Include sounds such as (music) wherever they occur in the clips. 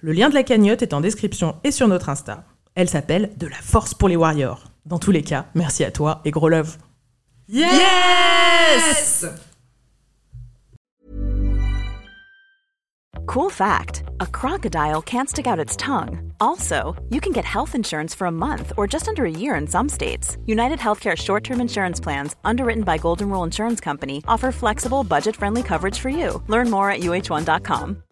Le lien de la cagnotte est en description et sur notre Insta. Elle s'appelle De la force pour les warriors. Dans tous les cas, merci à toi et gros love. Yes! Cool fact a crocodile can't stick out its tongue. Also, you can get health insurance for a month or just under a year in some states. United Healthcare short term insurance plans, underwritten by Golden Rule Insurance Company, offer flexible, budget friendly coverage for you. Learn more at uh1.com.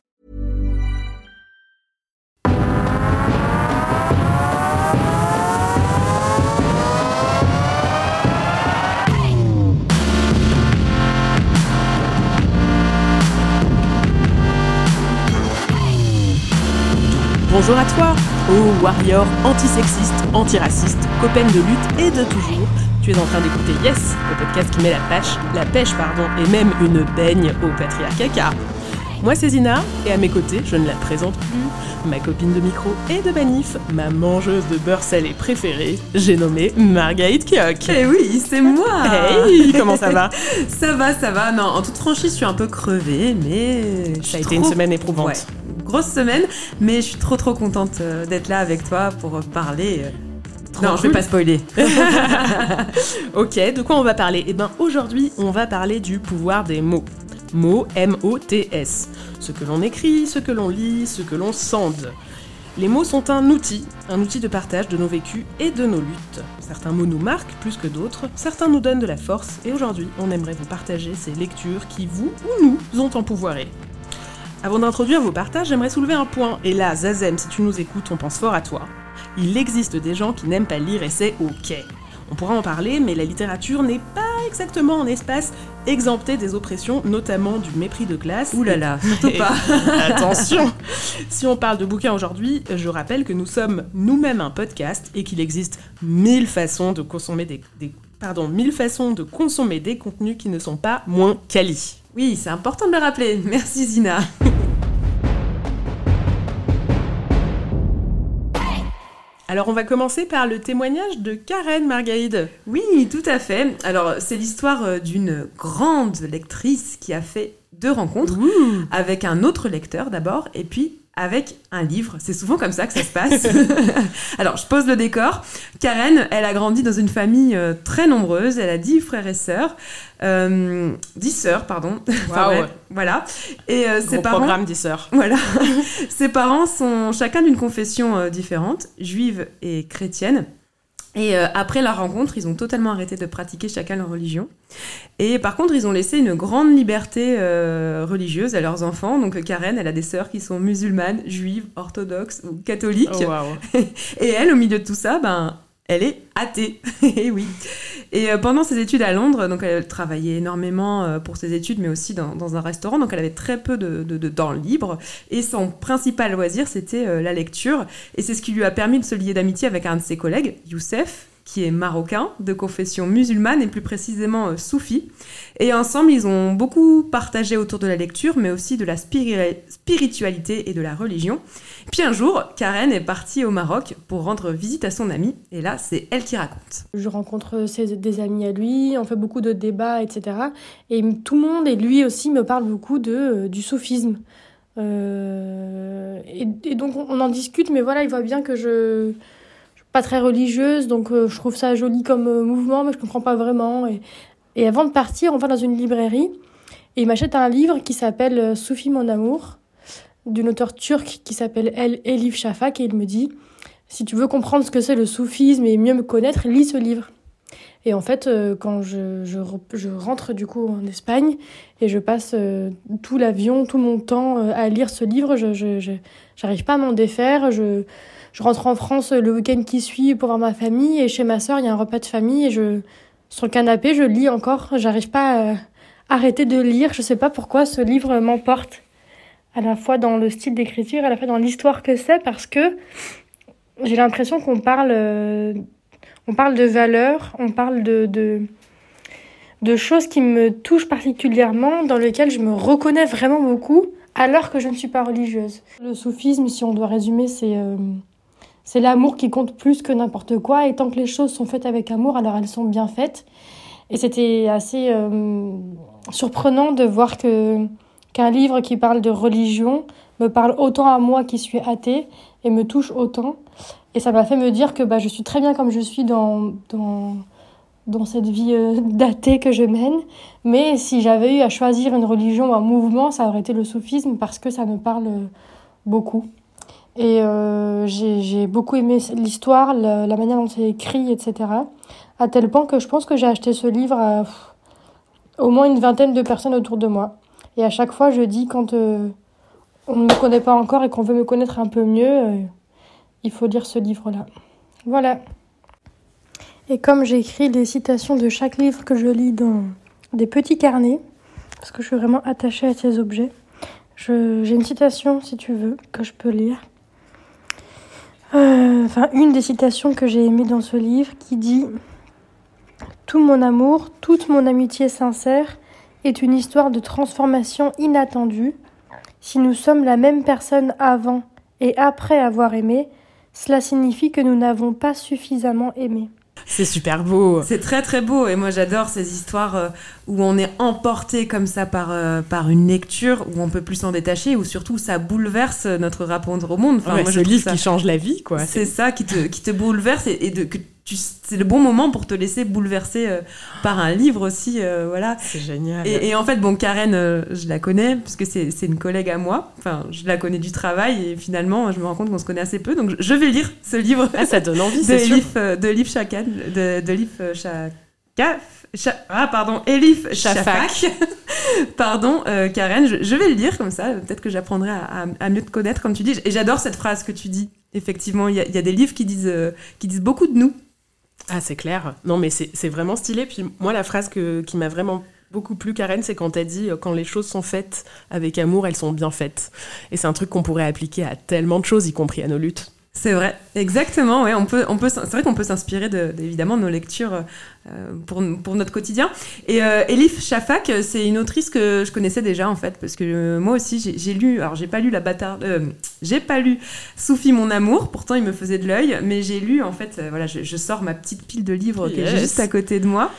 Bonjour à toi, ô warrior antisexiste, antiraciste, copaine de lutte et de toujours. Tu es en train d'écouter Yes, le podcast qui met la pêche, la pêche pardon, et même une baigne au patriarcat car moi c'est Zina, et à mes côtés, je ne la présente plus, ma copine de micro et de manif, ma mangeuse de beurre salé préférée, j'ai nommé Marguerite Kiok. Eh oui, c'est moi Hey, comment ça va? (laughs) Ça va, ça va. Non, en toute franchise, je suis un peu crevée, mais... Ça a été une semaine éprouvante. Ouais, grosse semaine, mais je suis trop trop contente euh, d'être là avec toi pour parler. euh. Trop Non, je vais pas spoiler. (laughs) (laughs) Ok, de quoi on va parler? Eh bien aujourd'hui, on va parler du pouvoir des mots. Mots, M-O-T-S. Ce que l'on écrit, ce que l'on lit, ce que l'on sente. Les mots sont un outil, un outil de partage de nos vécus et de nos luttes. Certains mots nous marquent plus que d'autres, certains nous donnent de la force, et aujourd'hui, on aimerait vous partager ces lectures qui, vous ou nous, ont empourvoiré. Avant d'introduire vos partages, j'aimerais soulever un point, et là, Zazem, si tu nous écoutes, on pense fort à toi. Il existe des gens qui n'aiment pas lire et c'est ok. On pourra en parler, mais la littérature n'est pas exactement un espace exempté des oppressions, notamment du mépris de classe. Ouh là là, surtout pas. (laughs) Attention (laughs) Si on parle de bouquins aujourd'hui, je rappelle que nous sommes nous-mêmes un podcast et qu'il existe mille façons de consommer des, des- pardon, mille façons de consommer des contenus qui ne sont pas moins quali. Oui, c'est important de le rappeler. (laughs) Merci Zina. Alors on va commencer par le témoignage de Karen Margaïde. Oui, tout à fait. Alors, c'est l'histoire euh, d'une grande lectrice qui a fait deux rencontres avec un autre lecteur d'abord, et puis avec un livre. C'est souvent comme ça que ça se passe. (laughs) Alors, je pose le décor. Karen, elle a grandi dans une famille euh, très nombreuse. Elle a dix frères et sœurs. Euh, dix sœurs, pardon. (laughs) Enfin, bref, voilà. Et euh, ses parents... programme des sœurs. Voilà. (laughs) Ses parents sont chacun d'une confession euh, différente, juive et chrétienne. Et euh, après la rencontre, ils ont totalement arrêté de pratiquer chacun leur religion. Et par contre, ils ont laissé une grande liberté euh, religieuse à leurs enfants. Donc euh, Karen, elle a des sœurs qui sont musulmanes, juives, orthodoxes ou catholiques. Oh. (laughs) Et elle, au milieu de tout ça, ben, elle est athée. (laughs) Et oui. Et euh, pendant ses études à Londres, donc elle travaillait énormément euh, pour ses études, mais aussi dans, dans un restaurant. Donc elle avait très peu de, de, de temps libre. Et son principal loisir, c'était euh, la lecture. Et c'est ce qui lui a permis de se lier d'amitié avec un de ses collègues, Youssef, qui est marocain, de confession musulmane et plus précisément euh, soufi. Et ensemble, ils ont beaucoup partagé autour de la lecture, mais aussi de la spiri- spiritualité et de la religion. Puis un jour, Karen est partie au Maroc pour rendre visite à son amie, et là, c'est elle qui raconte. Je rencontre ses- des amis à lui, on fait beaucoup de débats, etc. Et tout le monde, et lui aussi, me parle beaucoup de, euh, du soufisme. Euh, et, donc on, en discute, mais voilà, il voit bien que je, pas très religieuse, donc euh, je trouve ça joli comme euh, mouvement, mais je comprends pas vraiment. Et, avant de partir, on va dans une librairie, et il m'achète un livre qui s'appelle euh, Soufi mon amour, d'une auteure turque qui s'appelle El Elif Shafak, et il me dit si tu veux comprendre ce que c'est le soufisme et mieux me connaître, lis ce livre. Et en fait, quand je, je, re- je rentre du coup en Espagne et je passe tout l'avion, tout mon temps à lire ce livre, je- j'arrive pas à m'en défaire. Je, je rentre en France le week-end qui suit pour voir ma famille et chez ma sœur, il y a un repas de famille et je sur le canapé, je lis encore. J'arrive pas à arrêter de lire. Je sais pas pourquoi ce livre m'emporte à la fois dans le style d'écriture, à la fois dans l'histoire que c'est, parce que j'ai l'impression qu'on parle, euh, on parle de valeurs, on parle de, de, de choses qui me touchent particulièrement, dans lesquelles je me reconnais vraiment beaucoup, alors que je ne suis pas religieuse. Le soufisme, si on doit résumer, c'est euh, c'est l'amour qui compte plus que n'importe quoi, et tant que les choses sont faites avec amour, alors elles sont bien faites. Et c'était assez euh, surprenant de voir que qu'un livre qui parle de religion me parle autant à moi qui suis athée et me touche autant. Et ça m'a fait me dire que bah, je suis très bien comme je suis dans, dans, dans cette vie euh, d'athée que je mène. Mais si j'avais eu à choisir une religion ou un mouvement, ça aurait été le soufisme parce que ça me parle beaucoup. Et euh, j'ai beaucoup aimé l'histoire, la, manière dont c'est écrit, etc. À tel point que je pense que j'ai acheté ce livre à au moins une vingtaine de personnes autour de moi. Et à chaque fois, je dis quand euh, on ne me connaît pas encore et qu'on veut me connaître un peu mieux, euh, il faut lire ce livre-là. Voilà. Et comme j'écris les citations de chaque livre que je lis dans des petits carnets, parce que je suis vraiment attachée à ces objets, j'ai une citation, si tu veux, que je peux lire. Euh, enfin, une des citations que j'ai aimées dans ce livre qui dit Tout mon amour, toute mon amitié sincère est une histoire de transformation inattendue. Si nous sommes la même personne avant et après avoir aimé, cela signifie que nous n'avons pas suffisamment aimé. C'est super beau. C'est très très beau et moi j'adore ces histoires euh, où on est emporté comme ça par, euh, par une lecture, où on peut plus s'en détacher, où surtout ça bouleverse notre rapport au monde. Enfin, ouais, moi, je livre ça... qui change la vie, quoi. C'est ça qui te, qui te bouleverse et, et de, que c'est le bon moment pour te laisser bouleverser euh, par un livre aussi, euh, voilà. C'est génial. Et, et, en fait, bon, Karen, euh, je la connais parce que c'est une collègue à moi. Enfin, je la connais du travail et finalement, je me rends compte qu'on se connaît assez peu. Donc, je vais lire ce livre. Ah, ça donne envie, (laughs) de Elif, de Elif Chakan, de, de Elif Chaka. Cha ah, pardon, Elif Shafak. (laughs) pardon, Karen, je, je, vais le lire comme ça. Peut-être que j'apprendrai à, à, à, mieux te connaître, comme tu dis. Et j'adore cette phrase que tu dis. Effectivement, il y, y, a des livres qui disent, qui disent beaucoup de nous. Ah, c'est clair. Non, mais c'est vraiment stylé. Puis moi, la phrase que, qui m'a vraiment beaucoup plu, Karen, c'est quand t'as dit quand les choses sont faites avec amour, elles sont bien faites. Et c'est un truc qu'on pourrait appliquer à tellement de choses, y compris à nos luttes. C'est vrai, exactement. Ouais, on peut, on peut, c'est vrai qu'on peut s'inspirer de, évidemment de nos lectures euh, pour, pour notre quotidien. Et euh, Elif Shafak, c'est une autrice que je connaissais déjà en fait, parce que euh, moi aussi j'ai lu, alors j'ai pas lu la bâtarde, j'ai pas lu Soufi mon amour, pourtant il me faisait de l'œil, mais j'ai lu en fait, voilà, je, je, sors ma petite pile de livres yes. que j'ai juste à côté de moi,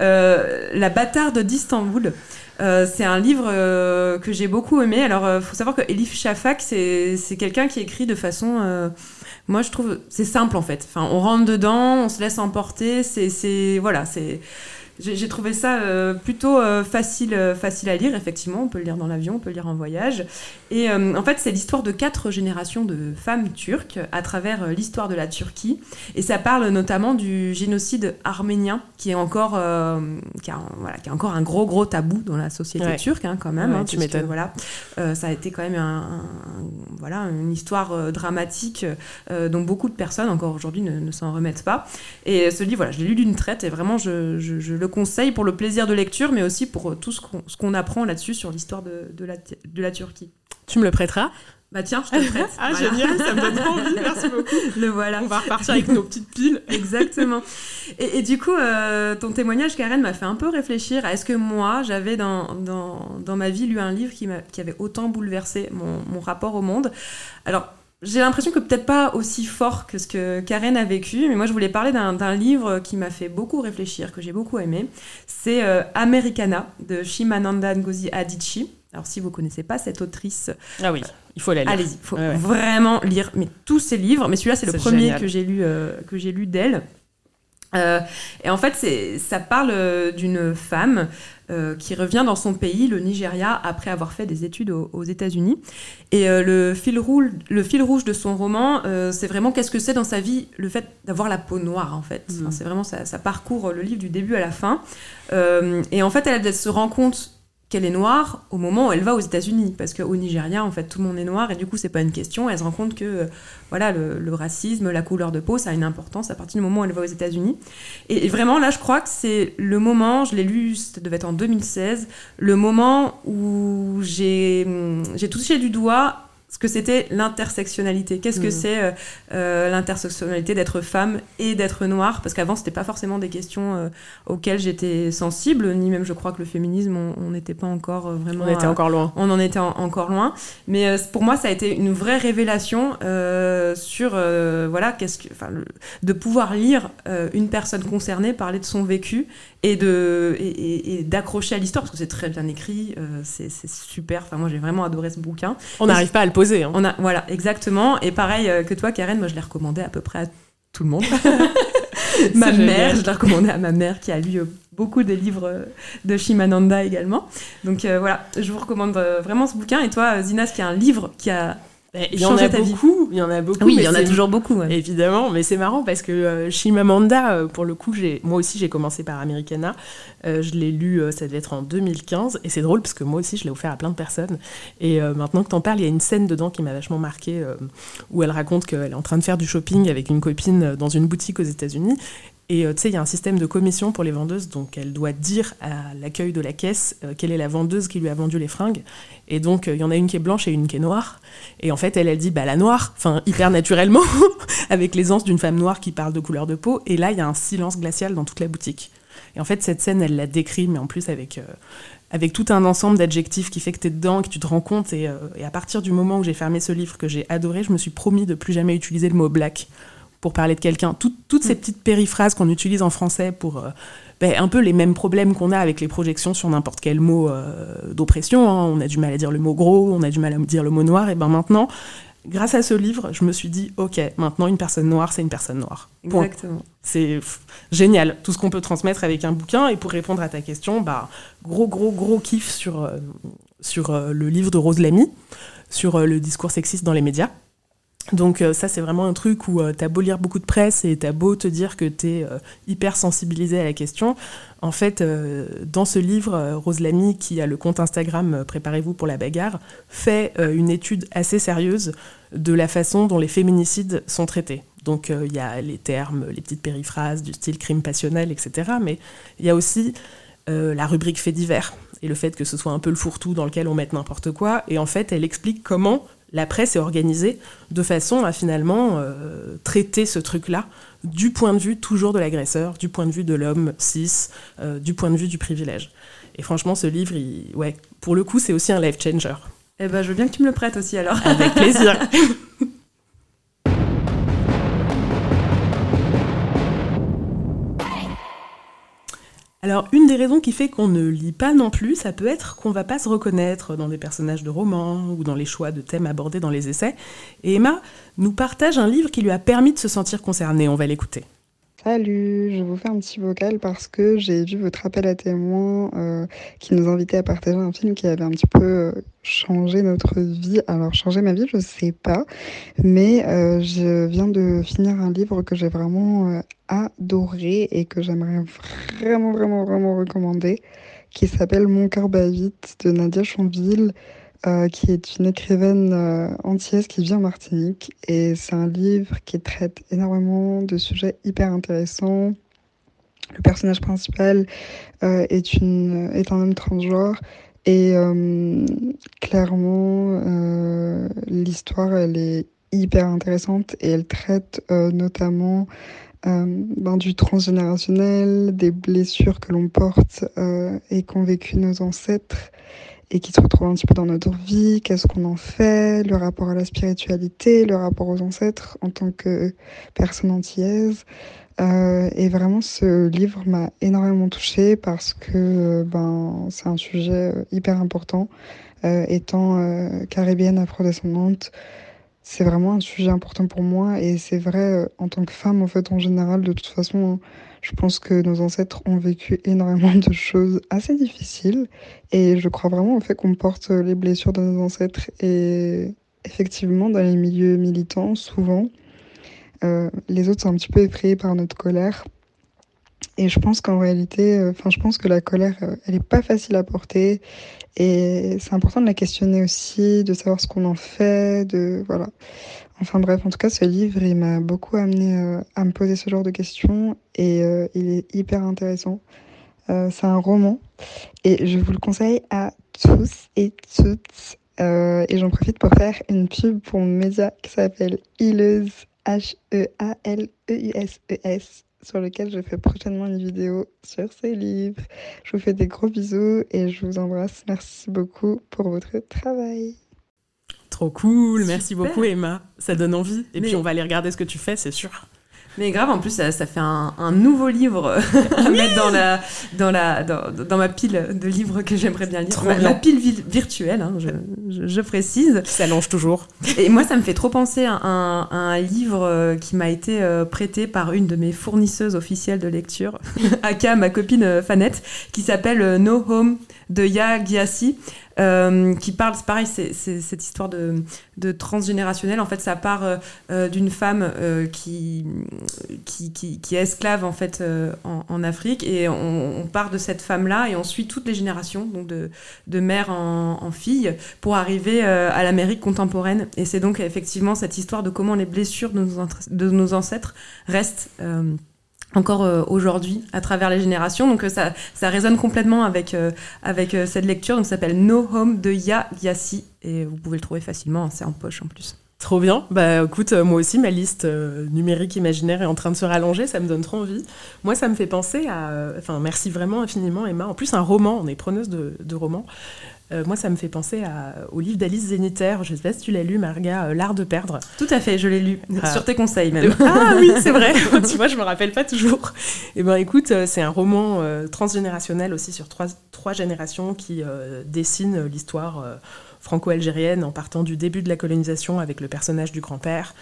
La bâtarde d'Istanbul. Euh, c'est un livre euh, que j'ai beaucoup aimé. Alors, il euh, faut savoir que Elif Shafak, c'est quelqu'un qui écrit de façon. Moi, je trouve. C'est simple, en fait. Enfin, on rentre dedans, on se laisse emporter. C'est. Voilà, c'est. J'ai trouvé ça euh, plutôt euh, facile, euh, facile à lire, effectivement. On peut le lire dans l'avion, on peut le lire en voyage. Et en fait, c'est l'histoire de quatre générations de femmes turques à travers l'histoire de la Turquie. Et ça parle notamment du génocide arménien, qui est encore, qui a, voilà, qui a encore un gros, gros tabou dans la société ouais. turque, hein, quand même. Ouais, hein, tu m'étonnes. Voilà, ça a été quand même un, un, voilà, une histoire dramatique dont beaucoup de personnes, encore aujourd'hui, ne, ne s'en remettent pas. Et ce livre, voilà, je l'ai lu d'une traite et vraiment, je, je, je le conseil pour le plaisir de lecture, mais aussi pour tout ce qu'on qu apprend là-dessus sur l'histoire de, de, la, de la Turquie. Tu me le prêteras bah tiens, je te le (laughs) prête. ah voilà. génial, ça me donne trop envie, merci (laughs) beaucoup. Le voilà. On va repartir avec nos petites piles. (laughs) Exactement. Et, et, du coup, euh, ton témoignage, Karen, m'a fait un peu réfléchir à est-ce que moi, j'avais dans, dans, dans, ma vie lu un livre qui, qui avait autant bouleversé mon, mon rapport au monde. Alors, j'ai l'impression que peut-être pas aussi fort que ce que Karen a vécu, mais moi je voulais parler d'un livre qui m'a fait beaucoup réfléchir, que j'ai beaucoup aimé. C'est euh, Americana de Shimananda Ngozi Adichie. Alors si vous connaissez pas cette autrice, ah oui, il faut la lire. Allez-y, il faut ouais, ouais. vraiment lire mais tous ses livres. Mais celui-là c'est le premier génial. que j'ai lu euh, que j'ai lu d'elle. Euh, et en fait, ça parle euh, d'une femme euh, qui revient dans son pays, le Nigeria, après avoir fait des études aux, aux États-Unis. Et euh, le, fil rouge, le fil rouge de son roman, c'est vraiment qu'est-ce que c'est dans sa vie le fait d'avoir la peau noire, en fait. Mmh. Enfin, c'est vraiment ça, ça, parcourt le livre du début à la fin. Et en fait, elle, elle se rend compte qu'elle est noire au moment où elle va aux États-Unis. Parce qu'au Nigeria en fait tout le monde est noir et du coup c'est pas une question. Elle se rend compte que euh, voilà le, racisme la couleur de peau ça a une importance à partir du moment où elle va aux États-Unis. Et, et, vraiment là je crois que c'est le moment je l'ai lu ça devait être en 2016 le moment où j'ai j'ai touché du doigt ce que c'était l'intersectionnalité. Qu'est-ce que Mhm. c'est euh, euh, l'intersectionnalité d'être femme et d'être noire? Parce qu'avant, c'était pas forcément des questions euh, auxquelles j'étais sensible, ni même je crois que le féminisme, on- n'était pas encore euh, vraiment. On était à- encore loin. on en était en- encore loin. Mais euh, pour moi, ça a été une vraie révélation euh, sur euh, voilà, qu'est-ce que, enfin, le- de pouvoir lire une personne concernée parler de son vécu et de et, et- et d'accrocher à l'histoire parce que c'est très bien écrit, euh, c'est c'est super. Enfin, moi, j'ai vraiment adoré ce bouquin. On n'arrive pas à le hein. On a voilà, exactement. Et pareil euh, que toi, Karen, moi, je l'ai recommandé à peu près à tout le monde. (laughs) (laughs) ma mère, je l'ai recommandé à ma mère qui a lu euh, beaucoup des livres euh, de Shimananda également. Donc euh, voilà, je vous recommande vraiment ce bouquin. Et toi, Zina, ce qui est un livre qui a. Eh, Il y en a beaucoup. Il y en a beaucoup. Oui, il y en a toujours beaucoup. ouais. Évidemment, mais c'est marrant parce que euh, Chimamanda, euh, pour le coup, moi aussi j'ai commencé par Americana. Euh, je l'ai lu, euh, ça devait être en 2015, et c'est drôle parce que moi aussi je l'ai offert à plein de personnes. Et maintenant que t'en parles, il y a une scène dedans qui m'a vachement marqué euh, où elle raconte qu'elle est en train de faire du shopping avec une copine dans une boutique aux États-Unis. Et euh, tu sais, il y a un système de commission pour les vendeuses, donc elle doit dire à l'accueil de la caisse euh, quelle est la vendeuse qui lui a vendu les fringues. Et donc, euh, il y en a une qui est blanche et une qui est noire. Et en fait, elle, dit, bah, la noire, enfin, hyper naturellement, (laughs) avec l'aisance d'une femme noire qui parle de couleur de peau. Et là, il y a un silence glacial dans toute la boutique. Et en fait, cette scène, elle la décrit, mais en plus avec, avec tout un ensemble d'adjectifs qui fait que tu es dedans, que tu te rends compte. Et, et à partir du moment où j'ai fermé ce livre que j'ai adoré, je me suis promis de plus jamais utiliser le mot black pour parler de quelqu'un. Tout- toutes ces petites périphrases qu'on utilise en français pour euh, ben, un peu les mêmes problèmes qu'on a avec les projections sur n'importe quel mot euh, d'oppression. hein. On a du mal à dire le mot gros, on a du mal à dire le mot noir. Et ben maintenant, grâce à ce livre, je me suis dit, ok, maintenant une personne noire, c'est une personne noire. Point. Exactement. C'est génial, tout ce qu'on peut transmettre avec un bouquin. Et pour répondre à ta question, bah, gros, gros, gros kiff sur, euh, sur le livre de Rose Lamy, sur le discours sexiste dans les médias. Donc euh, ça, c'est vraiment un truc où euh, t'as beau lire beaucoup de presse et t'as beau te dire que t'es euh, hyper sensibilisé à la question. En fait, dans ce livre, Rose Lamy, qui a le compte Instagram Préparez-vous pour la bagarre, fait une étude assez sérieuse de la façon dont les féminicides sont traités. Donc il y a les termes, les petites périphrases du style crime passionnel, etc. Mais il y a aussi la rubrique fait divers et le fait que ce soit un peu le fourre-tout dans lequel on met n'importe quoi. Et en fait, elle explique comment la presse est organisée de façon à finalement euh, traiter ce truc-là du point de vue toujours de l'agresseur, du point de vue de l'homme cis, euh, du point de vue du privilège. Et franchement, ce livre, il- ouais, pour le coup, c'est aussi un life changer. Eh ben, je veux bien que tu me le prêtes aussi alors. Avec plaisir. (laughs) Alors, une des raisons qui fait qu'on ne lit pas non plus, ça peut être qu'on va pas se reconnaître dans des personnages de romans ou dans les choix de thèmes abordés dans les essais. Et Emma nous partage un livre qui lui a permis de se sentir concernée. On va l'écouter. Salut, je vous fais un petit vocal parce que j'ai vu votre appel à témoins euh, qui nous invitait à partager un film qui avait un petit peu euh, changé notre vie. Alors, changer ma vie, je sais pas, mais euh, je viens de finir un livre que j'ai vraiment adoré et que j'aimerais vraiment, vraiment, vraiment recommander, qui s'appelle Mon cœur bat vite de Nadia Chanville. Euh, qui est une écrivaine euh, antillaise qui vit en Martinique. Et c'est un livre qui traite énormément de sujets hyper intéressants. Le personnage principal euh, est, une, est un homme transgenre. Et euh, clairement, euh, l'histoire, elle est hyper intéressante et elle traite euh, notamment euh, ben, du transgénérationnel, des blessures que l'on porte euh, et qu'ont vécu nos ancêtres et qui se retrouvent un petit peu dans notre vie, qu'est-ce qu'on en fait, le rapport à la spiritualité, le rapport aux ancêtres en tant que personne antillaise. Euh, et vraiment, ce livre m'a énormément touchée parce que euh, ben, c'est un sujet euh, hyper important. Étant euh, caribéenne afrodescendante, c'est vraiment un sujet important pour moi et c'est vrai en tant que femme en fait en général de toute façon je pense que nos ancêtres ont vécu énormément de choses assez difficiles et je crois vraiment au fait qu'on porte les blessures de nos ancêtres et effectivement dans les milieux militants souvent euh, les autres sont un petit peu effrayés par notre colère. Et je pense qu'en réalité euh, enfin je pense que la colère euh, elle est pas facile à porter et c'est important de la questionner aussi de savoir ce qu'on en fait de voilà Enfin bref, en tout cas, ce livre, il m'a beaucoup amené euh, à me poser ce genre de questions et euh, il est hyper intéressant. Euh, c'est un roman et je vous le conseille à tous et toutes. Et j'en profite pour faire une pub pour mon média qui s'appelle Hileuse, H-E-A-L-E-U-S-E-S, sur lequel je fais prochainement une vidéo sur ces livres. Je vous fais des gros bisous et je vous embrasse. Merci beaucoup pour votre travail. Trop cool, merci beaucoup Emma. Ça donne envie. Et puis on va aller regarder ce que tu fais, c'est sûr. Mais grave, en plus, ça, fait un, nouveau livre (laughs) à mettre dans, la, dans, la, dans, ma pile de livres que j'aimerais bien lire. Ma, pile virtuelle, hein, je, précise. Ça s'allonge toujours. Et moi, ça me fait trop penser à un, livre euh, qui m'a été euh, prêté par une de mes fournisseuses officielles de lecture, (laughs) Aka, ma copine euh, Fanette, qui s'appelle No Home de Ya Gyasi. Euh, qui parle, c'est pareil, c'est cette histoire de, de, transgénérationnel. En fait, ça part euh, euh, d'une femme qui, qui, qui, est esclave en fait en, Afrique et on, part de cette femme-là et on suit toutes les générations, donc de, de mère en, en, fille, pour arriver à l'Amérique contemporaine. Et c'est donc effectivement cette histoire de comment les blessures de nos, de nos ancêtres restent encore euh, aujourd'hui à travers les générations. Donc euh, ça, ça résonne complètement avec, euh, cette lecture. Donc ça s'appelle No Home de Ya Gyasi et vous pouvez le trouver facilement, hein, c'est en poche en plus. Trop bien. Bah écoute, moi aussi, ma liste numérique imaginaire est en train de se rallonger, ça me donne trop envie. Moi, ça me fait penser à... Enfin, merci vraiment infiniment, Emma. En plus, un roman, on est preneuse de, de romans. Euh, moi, ça me fait penser au livre d'Alice Zéniter. Je ne sais pas si tu l'as lu, Marga, euh, L'art de perdre. Tout à fait, je l'ai lu. Ah. Sur tes conseils, même. (laughs) ah oui, c'est vrai. (laughs) tu vois, je me rappelle pas toujours. Eh ben, écoute, euh, c'est un roman transgénérationnel aussi sur trois, trois générations qui dessine l'histoire franco-algérienne en partant du début de la colonisation avec le personnage du grand-père,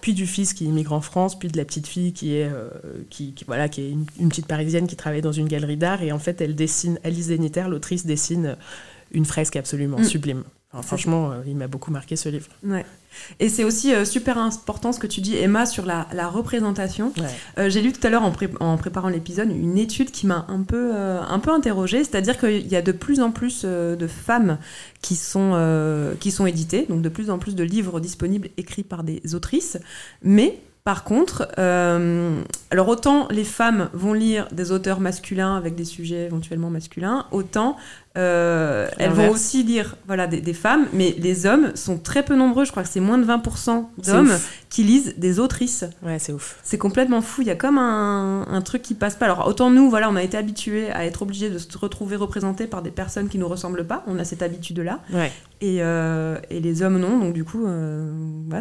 puis du fils qui immigre en France, puis de la petite fille qui est, qui, voilà, qui est une, petite parisienne qui travaille dans une galerie d'art. Et en fait, elle dessine, Alice Zéniter, l'autrice, dessine une fresque absolument mm. sublime. franchement, euh, il m'a beaucoup marqué ce livre. Ouais. Et c'est aussi euh, super important ce que tu dis, Emma, sur la, représentation. Euh, j'ai lu tout à l'heure en, en, préparant l'épisode une étude qui m'a un peu, un peu interrogée, c'est-à-dire qu'il y a de plus en plus de femmes qui sont, qui sont éditées, donc de plus en plus de livres disponibles écrits par des autrices, mais par contre, alors autant les femmes vont lire des auteurs masculins avec des sujets éventuellement masculins, autant euh, elles vont aussi lire voilà, des, femmes, mais les hommes sont très peu nombreux. Je crois que c'est moins de 20% d'hommes qui lisent des autrices. Ouais, c'est ouf. C'est complètement fou. Il y a comme un, truc qui passe pas. Alors, autant nous, voilà, on a été habitués à être obligés de se retrouver représentés par des personnes qui nous ressemblent pas. On a cette habitude-là. Ouais. Et, euh, et, les hommes, non. Donc, du coup, euh,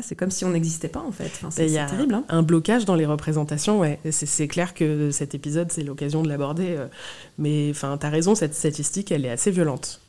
c'est comme si on n'existait pas, en fait. c'est terrible. Hein. Un blocage dans les représentations, ouais. C'est clair que cet épisode, c'est l'occasion de l'aborder. mais, enfin, t'as raison, cette statistique, elle est assez violente.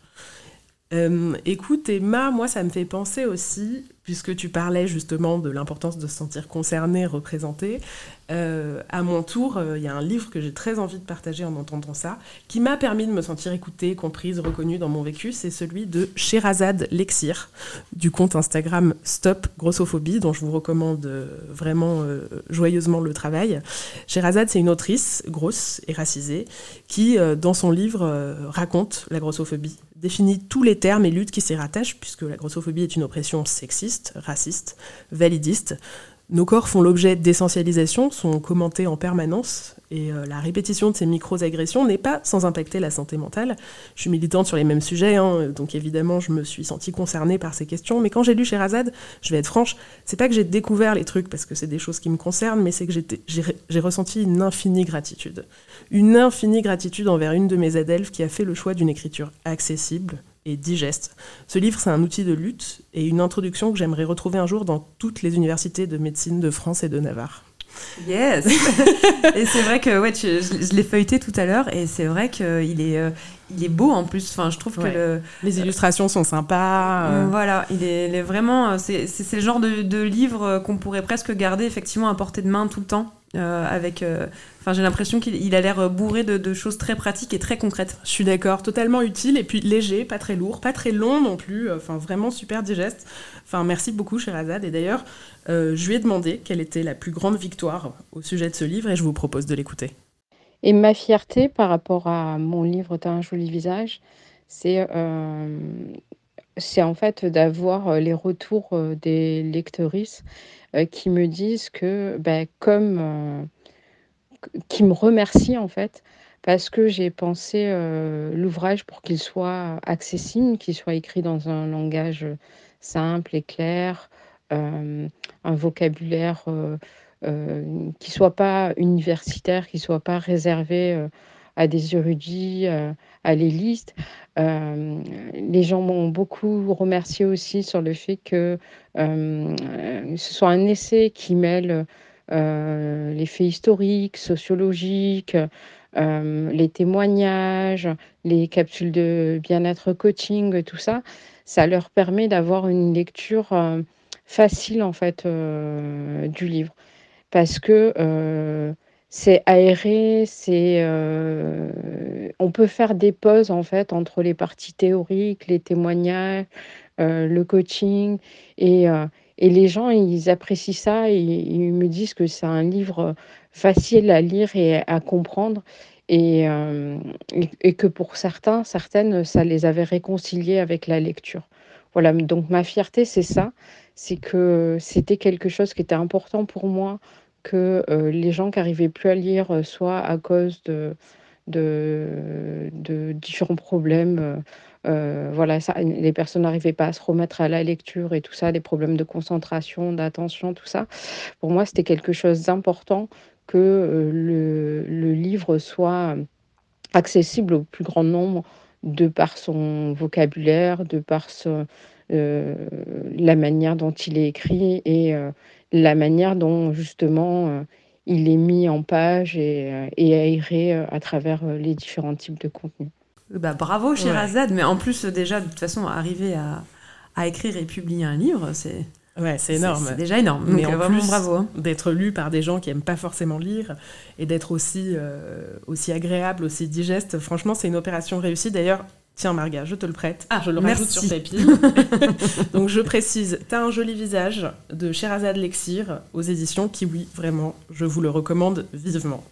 Euh, écoute, Emma, moi, ça me fait penser aussi, puisque tu parlais justement de l'importance de se sentir concerné, représenté, euh, à mon tour, euh, il y a un livre que j'ai très envie de partager en entendant ça, qui m'a permis de me sentir écoutée, comprise, reconnue dans mon vécu, c'est celui de Sherazade Lexir, du compte Instagram Stop Grossophobie, dont je vous recommande vraiment joyeusement le travail. Sherazade, c'est une autrice grosse et racisée, qui, dans son livre, raconte la grossophobie définit tous les termes et luttes qui s'y rattachent, puisque la grossophobie est une oppression sexiste, raciste, validiste. Nos corps font l'objet d'essentialisation, sont commentés en permanence, et euh, la répétition de ces micro-agressions n'est pas sans impacter la santé mentale. Je suis militante sur les mêmes sujets, hein, donc évidemment je me suis sentie concernée par ces questions, mais quand j'ai lu Sherazade, je vais être franche, c'est pas que j'ai découvert les trucs parce que c'est des choses qui me concernent, mais c'est que j'ai ressenti une infinie gratitude. Une infinie gratitude envers une de mes adelphes qui a fait le choix d'une écriture accessible, et digeste. Ce livre, c'est un outil de lutte et une introduction que j'aimerais retrouver un jour dans toutes les universités de médecine de France et de Navarre. Yes (laughs) Et c'est vrai que ouais, je, l'ai feuilleté tout à l'heure et c'est vrai qu'il est, euh, il est beau en plus. Enfin, je trouve que les illustrations sont sympas. Euh. Voilà, il est, vraiment. Euh, c'est, c'est le genre de, de livre qu'on pourrait presque garder effectivement à portée de main tout le temps. Avec, enfin, j'ai l'impression qu'il a l'air bourré de, de, choses très pratiques et très concrètes. Je suis d'accord, totalement utile et puis léger, pas très lourd, pas très long non plus. Enfin, vraiment super digeste. Enfin, merci beaucoup, Sherazade. Et d'ailleurs, euh, je lui ai demandé quelle était la plus grande victoire au sujet de ce livre et je vous propose de l'écouter. Et ma fierté par rapport à mon livre T'as un joli visage, c'est euh, en fait d'avoir euh, les retours des lectrices qui me disent que, ben, comme. qui me remercient en fait parce que j'ai pensé euh, l'ouvrage pour qu'il soit accessible, qu'il soit écrit dans un langage simple et clair, un vocabulaire qui soit pas universitaire, qui soit pas réservé à des érudits, à l'élite. Euh, les gens m'ont beaucoup remercié aussi sur le fait que euh, ce soit un essai qui mêle euh, les faits historiques, sociologiques, les témoignages, les capsules de bien-être coaching, tout ça. Ça leur permet d'avoir une lecture facile en fait du livre parce que c'est aéré, c'est euh, on peut faire des pauses en fait entre les parties théoriques, les témoignages, euh, le coaching et, euh, et les gens ils apprécient ça et ils me disent que c'est un livre facile à lire et à comprendre et, et, que pour certains, certaines, ça les avait réconciliés avec la lecture. Voilà, donc ma fierté, c'est ça, c'est que c'était quelque chose qui était important pour moi que euh, les gens qui n'arrivaient plus à lire, euh, soit à cause de, différents problèmes, euh, voilà, ça, les personnes n'arrivaient pas à se remettre à la lecture et tout ça, des problèmes de concentration, d'attention, tout ça. Pour moi, c'était quelque chose d'important que le, livre soit accessible au plus grand nombre de par son vocabulaire, de par son, la manière dont il est écrit et, la manière dont justement euh, il est mis en page et, euh, et aéré euh, à travers les différents types de contenus. Bah, bravo Sherazade, mais en plus déjà de toute façon arriver à, à écrire et publier un livre, c'est Ouais, c'est énorme. C'est déjà énorme. Mais en plus, bravo. Hein. D'être lu par des gens qui aiment pas forcément lire et d'être aussi, aussi agréable, aussi digeste, franchement, c'est une opération réussie. D'ailleurs, Tiens, Marga, je te le prête. Ah, je le merci. rajoute sur tes (laughs) piles. Donc, je précise, t'as un joli visage de Sherazade Lexir aux éditions Kiwi. Vraiment, je vous le recommande vivement.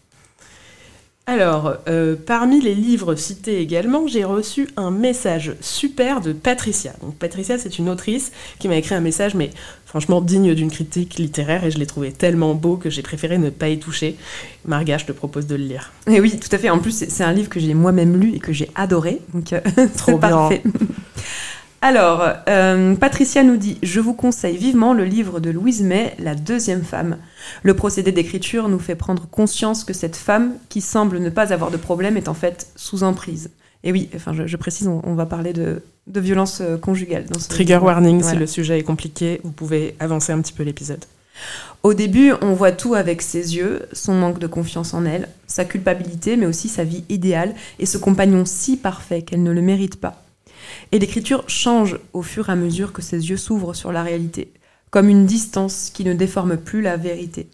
Alors, euh, parmi les livres cités également, j'ai reçu un message super de Patricia. Donc, Patricia, c'est une autrice qui m'a écrit un message, mais franchement digne d'une critique littéraire, et je l'ai trouvé tellement beau que j'ai préféré ne pas y toucher. Marga, je te propose de le lire. Et oui, tout à fait. En plus, c'est un livre que j'ai moi-même lu et que j'ai adoré. Donc, euh, (laughs) trop parfait. Alors, euh, Patricia nous dit Je vous conseille vivement le livre de Louise May, La deuxième femme. Le procédé d'écriture nous fait prendre conscience que cette femme, qui semble ne pas avoir de problème, est en fait sous emprise. Et oui, enfin, je, précise, on, va parler de, violence euh, conjugale. Dans ce Trigger warning, si le sujet est compliqué, vous pouvez avancer un petit peu l'épisode. Au début, on voit tout avec ses yeux, son manque de confiance en elle, sa culpabilité, mais aussi sa vie idéale et ce compagnon si parfait qu'elle ne le mérite pas. Et l'écriture change au fur et à mesure que ses yeux s'ouvrent sur la réalité, comme une distance qui ne déforme plus la vérité.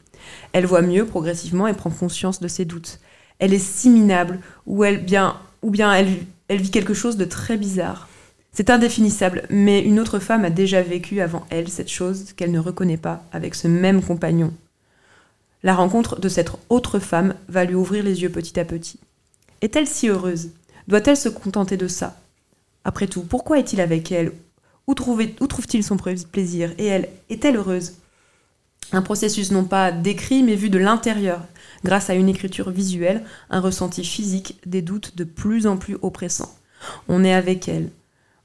Elle voit mieux progressivement et prend conscience de ses doutes. Elle est si minable, ou, bien, ou bien elle vit quelque chose de très bizarre. C'est indéfinissable, mais une autre femme a déjà vécu avant elle cette chose qu'elle ne reconnaît pas avec ce même compagnon. La rencontre de cette autre femme va lui ouvrir les yeux petit à petit. Est-elle si heureuse? Doit-elle se contenter de ça? Après tout, pourquoi est-il avec elle? Où, trouve-t-il son plaisir? Et elle, est-elle heureuse? Un processus non pas décrit, mais vu de l'intérieur, grâce à une écriture visuelle, un ressenti physique, des doutes de plus en plus oppressants. On est avec elle,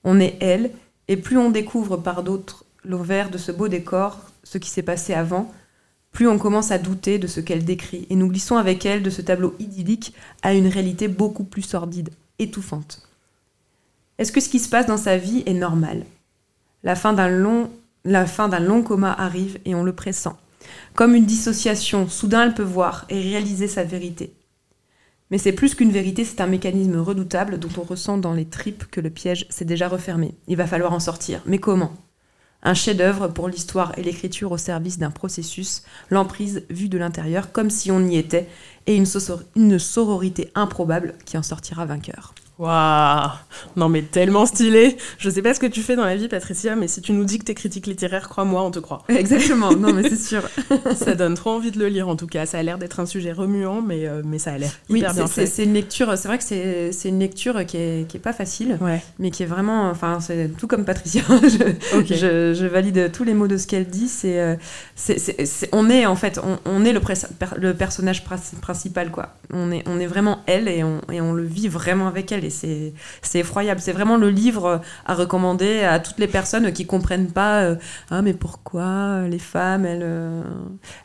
on est elle, et plus on découvre par d'autres l'envers de ce beau décor, ce qui s'est passé avant, plus on commence à douter de ce qu'elle décrit, et nous glissons avec elle de ce tableau idyllique à une réalité beaucoup plus sordide, étouffante. Est-ce que ce qui se passe dans sa vie est normal? La fin d'un long, coma arrive et on le pressent. Comme une dissociation, soudain elle peut voir et réaliser sa vérité. Mais c'est plus qu'une vérité, c'est un mécanisme redoutable dont on ressent dans les tripes que le piège s'est déjà refermé. Il va falloir en sortir. Mais comment? Un chef-d'œuvre pour l'histoire et l'écriture au service d'un processus, l'emprise vue de l'intérieur comme si on y était, et une sororité improbable qui en sortira vainqueur. Waouh. Non mais tellement stylé. Je sais pas ce que tu fais dans la vie Patricia, mais si tu nous dis que t'es critique littéraire, crois-moi, on te croit. (laughs) Exactement, non mais c'est sûr. (laughs) ça donne trop envie de le lire en tout cas, ça a l'air d'être un sujet remuant, mais, euh, mais ça a l'air oui, hyper bien fait. C'est une lecture, c'est vrai que c'est une lecture qui est, qui est pas facile, ouais. mais qui est vraiment, enfin c'est tout comme Patricia, (laughs) je, je, je, valide tous les mots de ce qu'elle dit, c'est, euh, on est en fait, on, on est le, le, personnage principal quoi, on est, on est vraiment elle et on, et on le vit vraiment avec elle c'est effroyable. C'est vraiment le livre à recommander à toutes les personnes qui comprennent pas euh, ah mais pourquoi les femmes elles euh,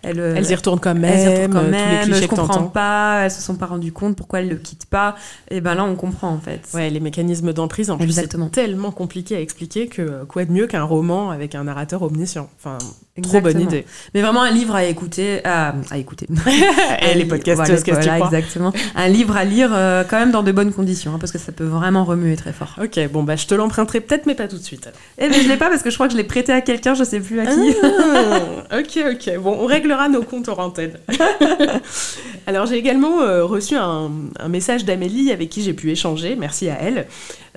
elles, elles y retournent quand même, elles quand même tous les je comprends pas, elles se sont pas rendues compte pourquoi elles le quittent pas. Et ben là on comprend en fait. Ouais, les mécanismes d'emprise en plus c'est tellement compliqué à expliquer que quoi de mieux qu'un roman avec un narrateur omniscient? Enfin Trop bonne idée. Mais vraiment un livre à écouter, à, à écouter. (laughs) Et les podcasts, qu'est-ce que tu crois Exactement. Un livre à lire euh, quand même dans de bonnes conditions, hein, parce que ça peut vraiment remuer très fort. Ok, bon bah je te l'emprunterai peut-être, mais pas tout de suite. Eh mais je l'ai pas parce que je crois que je l'ai prêté à quelqu'un, je sais plus à qui. Ah, ok, ok. Bon, on réglera nos comptes en antenne. (laughs) Alors j'ai également euh, reçu un, un message d'Amélie avec qui j'ai pu échanger. Merci à elle.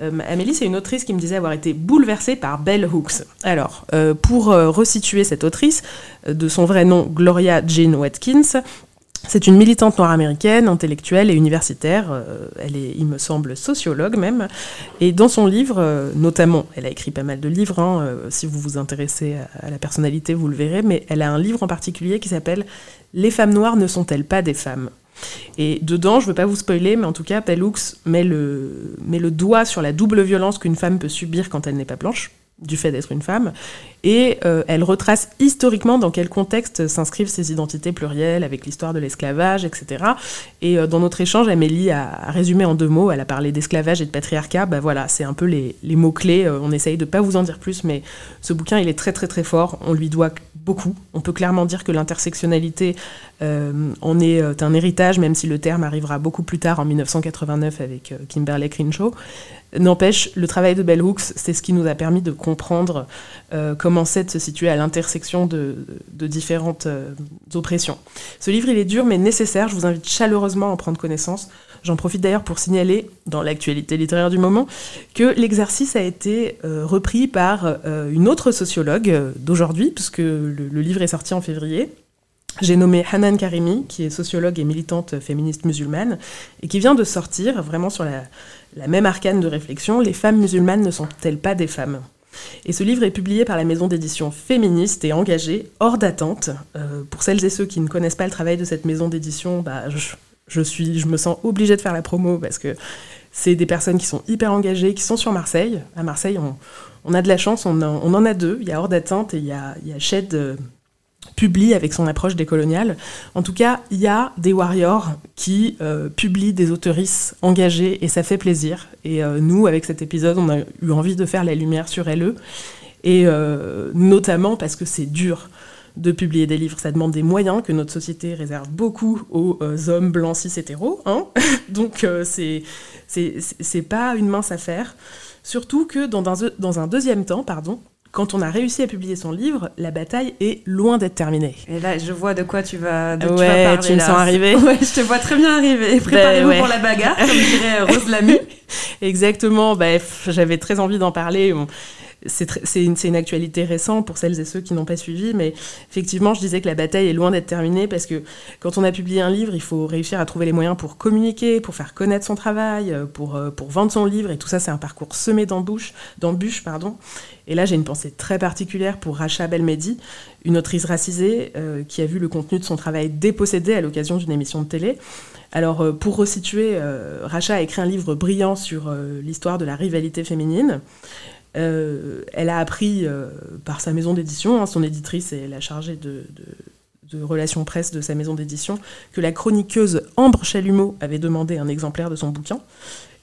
Euh, Amélie, c'est une autrice qui me disait avoir été bouleversée par Bell Hooks. Alors, pour resituer cette autrice, de son vrai nom Gloria Jean Watkins, c'est une militante noire américaine, intellectuelle et universitaire. elle est, il me semble, sociologue même. Et dans son livre, notamment, elle a écrit pas mal de livres. Hein, si vous vous intéressez à, la personnalité, vous le verrez. Mais elle a un livre en particulier qui s'appelle Les femmes noires ne sont-elles pas des femmes? Et dedans, je ne veux pas vous spoiler, mais en tout cas, Pellux met le, met le doigt sur la double violence qu'une femme peut subir quand elle n'est pas blanche, du fait d'être une femme, et euh, elle retrace historiquement dans quel contexte s'inscrivent ces identités plurielles avec l'histoire de l'esclavage, etc. Et euh, dans notre échange, Amélie a, résumé en deux mots, elle a parlé d'esclavage et de patriarcat, bah voilà, c'est un peu les, mots-clés, euh, on essaye de pas vous en dire plus, mais ce bouquin, il est très très très fort, on lui doit beaucoup, on peut clairement dire que l'intersectionnalité en est un héritage, même si le terme arrivera beaucoup plus tard, en 1989, avec Kimberley Crenshaw. N'empêche, le travail de Bell Hooks, c'est ce qui nous a permis de comprendre comment commençait de se situer à l'intersection de, différentes euh, oppressions. Ce livre, il est dur mais nécessaire, je vous invite chaleureusement à en prendre connaissance. J'en profite d'ailleurs pour signaler, dans l'actualité littéraire du moment, que l'exercice a été euh, repris par euh, une autre sociologue d'aujourd'hui, puisque le livre est sorti en février, j'ai nommé Hanan Karimi, qui est sociologue et militante féministe musulmane, et qui vient de sortir, vraiment sur la, même arcane de réflexion, Les femmes musulmanes ne sont-elles pas des femmes? Et ce livre est publié par la maison d'édition féministe et engagée, hors d'attente. Euh, pour celles et ceux qui ne connaissent pas le travail de cette maison d'édition, bah, je me sens obligée de faire la promo parce que c'est des personnes qui sont hyper engagées, qui sont sur Marseille. À Marseille, on, a de la chance, on, en a deux. Il y a Hors d'attente et il y a, il y a Shed euh, publie avec son approche décoloniale. En tout cas, il y a des warriors qui euh, publient des autoristes engagées et ça fait plaisir. Et euh, nous, avec cet épisode, on a eu envie de faire la lumière sur LE. Et euh, notamment parce que c'est dur de publier des livres. Ça demande des moyens que notre société réserve beaucoup aux hommes blancs cis hétéros. Hein (laughs) Donc c'est c'est pas une mince affaire. Surtout que dans dans un deuxième temps, pardon, quand on a réussi à publier son livre, la bataille est loin d'être terminée. Et là, je vois de quoi tu vas, de ouais, tu vas parler. Tu me sens arriver. (laughs) Ouais, je te vois très bien arriver. Préparez-vous ben, pour la bagarre, comme dirait Rose Lamy. (laughs) Exactement. Bref, j'avais très envie d'en parler c'est une, actualité récente pour celles et ceux qui n'ont pas suivi, mais effectivement, je disais que la bataille est loin d'être terminée parce que quand on a publié un livre, il faut réussir à trouver les moyens pour communiquer, pour faire connaître son travail, euh, pour, euh, pour vendre son livre, et tout ça, c'est un parcours semé d'embûches, d'embûches, pardon. Et là, j'ai une pensée très particulière pour Racha Belmedi, une autrice racisée euh, qui a vu le contenu de son travail dépossédé à l'occasion d'une émission de télé. Alors, pour resituer, Racha a écrit un livre brillant sur l'histoire de la rivalité féminine. Euh, elle a appris euh, par sa maison d'édition, hein, son éditrice et la chargée de, relations presse de sa maison d'édition, que la chroniqueuse Ambre Chalumeau avait demandé un exemplaire de son bouquin.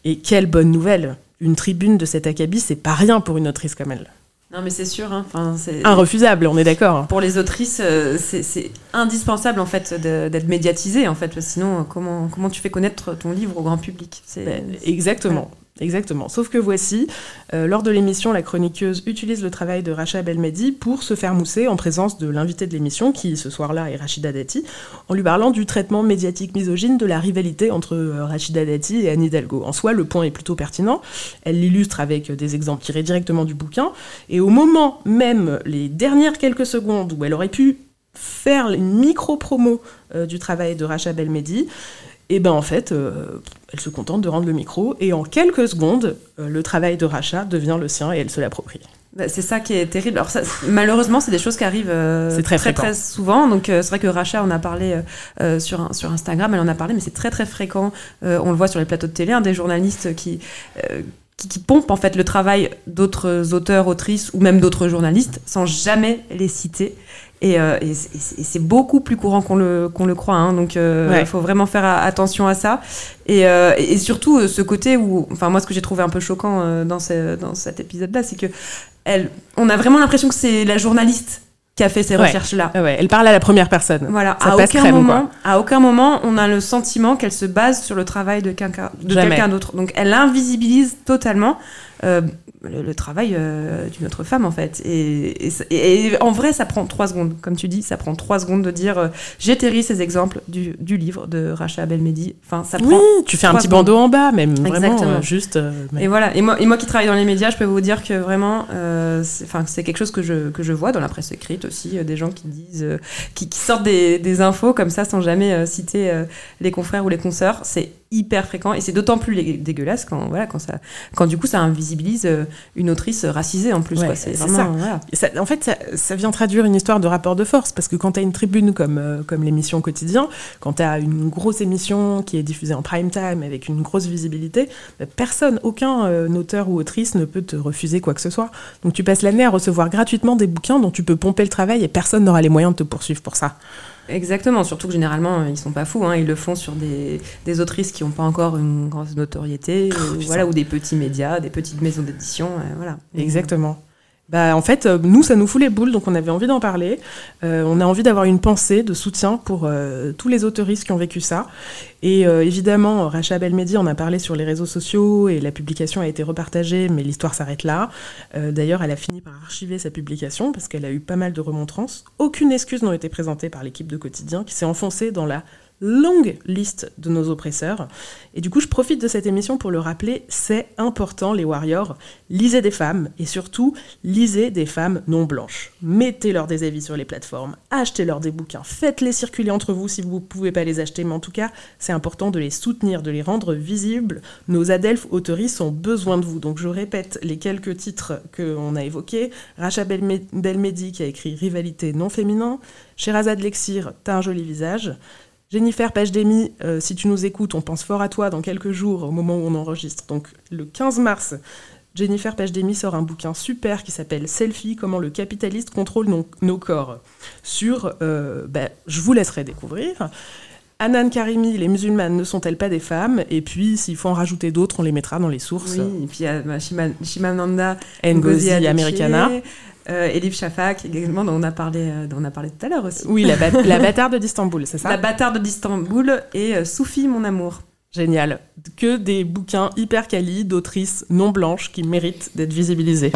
Et quelle bonne nouvelle Une tribune de cet acabit, c'est pas rien pour une autrice comme elle. Non, mais c'est sûr. Hein, enfin, c'est Irrefusable, on est d'accord. Pour les autrices, euh, c'est indispensable en fait d'être médiatisée en fait, sinon comment comment tu fais connaître ton livre au grand public? Ben, Exactement. Exactement. Sauf que voici, euh, lors de l'émission, la chroniqueuse utilise le travail de Racha Belmedi pour se faire mousser en présence de l'invité de l'émission, qui ce soir-là est Rachida Dati, en lui parlant du traitement médiatique misogyne de la rivalité entre euh, Rachida Dati et Anne Hidalgo. En soi, le point est plutôt pertinent. Elle l'illustre avec des exemples tirés directement du bouquin. Et au moment même, les dernières quelques secondes où elle aurait pu faire une micro-promo euh, du travail de Racha Belmedi, et ben en fait, euh, elle se contente de rendre le micro et en quelques secondes, euh, le travail de rachat devient le sien et elle se l'approprie. Bah, c'est ça qui est terrible. Alors ça, malheureusement, c'est des choses qui arrivent euh, très, très, très, souvent. Donc c'est vrai que Racha, on a parlé sur, sur Instagram, elle en a parlé, mais c'est très très fréquent. on le voit sur les plateaux de télé, hein, des journalistes qui, qui, qui, pompent en fait le travail d'autres auteurs, autrices ou même d'autres journalistes sans jamais les citer. Et, euh, c'est beaucoup plus courant qu'on le, qu'on le croit. Hein, donc, euh, il faut vraiment faire attention à ça. Et, euh, et surtout, ce côté où. Enfin, moi, ce que j'ai trouvé un peu choquant dans, ce, dans cet épisode-là, c'est que elle, on a vraiment l'impression que c'est la journaliste qui a fait ces recherches-là. Ouais, elle parle à la première personne. Voilà, à aucun, moment, à aucun moment on a le sentiment qu'elle se base sur le travail de quelqu'un d'autre. Donc elle invisibilise totalement le, travail euh, d'une autre femme en fait. Et, et, en vrai, ça prend trois secondes, comme tu dis, ça prend trois secondes de dire euh, j'éterris ces exemples du, du, livre de Racha Belmedi. Enfin, ça oui, tu fais un petit bandeau en bas, même vraiment euh, juste. Et voilà. Et moi, et moi qui travaille dans les médias, je peux vous dire que vraiment, enfin, c'est quelque chose que je, que je vois dans la presse écrite aussi, des gens qui disent, qui, qui, sortent des, des, infos comme ça sans jamais citer les confrères ou les consoeurs. C'est hyper fréquent et c'est d'autant plus dégueulasse quand voilà quand ça quand du coup ça invisibilise euh, une autrice racisée en plus c'est ça. en fait ça, vient traduire une histoire de rapport de force parce que quand tu as une tribune comme euh, comme l'émission quotidien quand tu as une grosse émission qui est diffusée en prime time avec une grosse visibilité bah, personne aucun euh, auteur ou autrice ne peut te refuser quoi que ce soit. Donc tu passes l'année à recevoir gratuitement des bouquins dont tu peux pomper le travail et personne n'aura les moyens de te poursuivre pour ça Exactement, surtout que généralement ils sont pas fous, hein. ils le font sur des, des autrices qui n'ont pas encore une grande notoriété, ou, voilà, ou des petits médias, des petites maisons d'édition, euh, voilà. Exactement. Bah, en fait, euh, nous, ça nous fout les boules, donc on avait envie d'en parler. Euh, on a envie d'avoir une pensée de soutien pour euh, tous les autoristes qui ont vécu ça. Et évidemment, Racha Belmedi en a parlé sur les réseaux sociaux et la publication a été repartagée, mais l'histoire s'arrête là. D'ailleurs, elle a fini par archiver sa publication parce qu'elle a eu pas mal de remontrances. Aucune excuse n'a été présentée par l'équipe de quotidien qui s'est enfoncée dans la longue liste de nos oppresseurs. Et du coup, je profite de cette émission pour le rappeler, c'est important les warriors. Lisez des femmes et surtout, lisez des femmes non blanches. Mettez-leur des avis sur les plateformes, achetez-leur des bouquins, faites-les circuler entre vous si vous ne pouvez pas les acheter, mais en tout cas, c'est important de les soutenir, de les rendre visibles. Nos adelphes autoristes ont besoin de vous. Donc je répète les quelques titres qu'on a évoqués. Racha Belmedi qui a écrit Rivalité non féminin, Sherazade Lexir, T'as un joli visage. Jennifer Pagedemi, euh, si tu nous écoutes, on pense fort à toi dans quelques jours, au moment où on enregistre. Donc le 15 mars, Jennifer Pagedemi sort un bouquin super qui s'appelle Selfie, comment le capitaliste contrôle nos, corps. Sur, euh, ben, je vous laisserai découvrir. Anan Karimi, les musulmanes ne sont-elles pas des femmes? Et puis, s'il faut en rajouter d'autres, on les mettra dans les sources. Oui, et puis il y a Shimananda Ngozi Americana. Euh, Elif Shafak, également, dont on a parlé, euh, dont on a parlé tout à l'heure aussi. Oui, la, (laughs) la bâtarde d'Istanbul, c'est ça La bâtarde d'Istanbul et euh, Soufi, mon amour. Génial. Que des bouquins hyper quali d'autrices non blanches qui méritent d'être visibilisés.